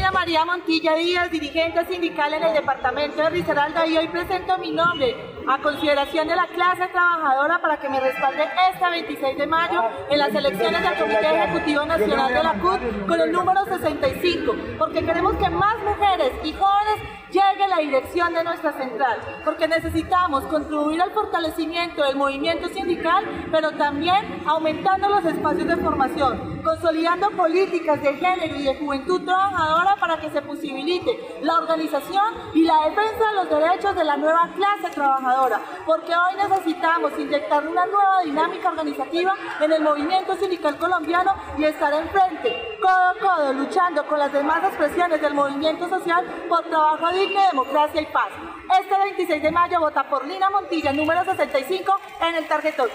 María Montilla Díaz, dirigente sindical en el departamento de Risaralda y hoy presento mi nombre a consideración de la clase trabajadora para que me respalde este 26 de mayo en las elecciones del Comité Ejecutivo Nacional de la CUT con el número 65, porque queremos que más mujeres y jóvenes llegue a la dirección de nuestra central, porque necesitamos contribuir al fortalecimiento del movimiento sindical, pero también aumentando los espacios de formación, consolidando políticas de género y de juventud trabajadora para que se posibilite la organización y la defensa de los derechos de la nueva clase trabajadora, porque hoy necesitamos inyectar una nueva dinámica organizativa en el movimiento sindical colombiano y estar enfrente, codo a codo, luchando con las demás expresiones del movimiento social por trabajo digno, democracia y paz. Este 26 de mayo vota por Lina Montilla, número 65, en el tarjetón.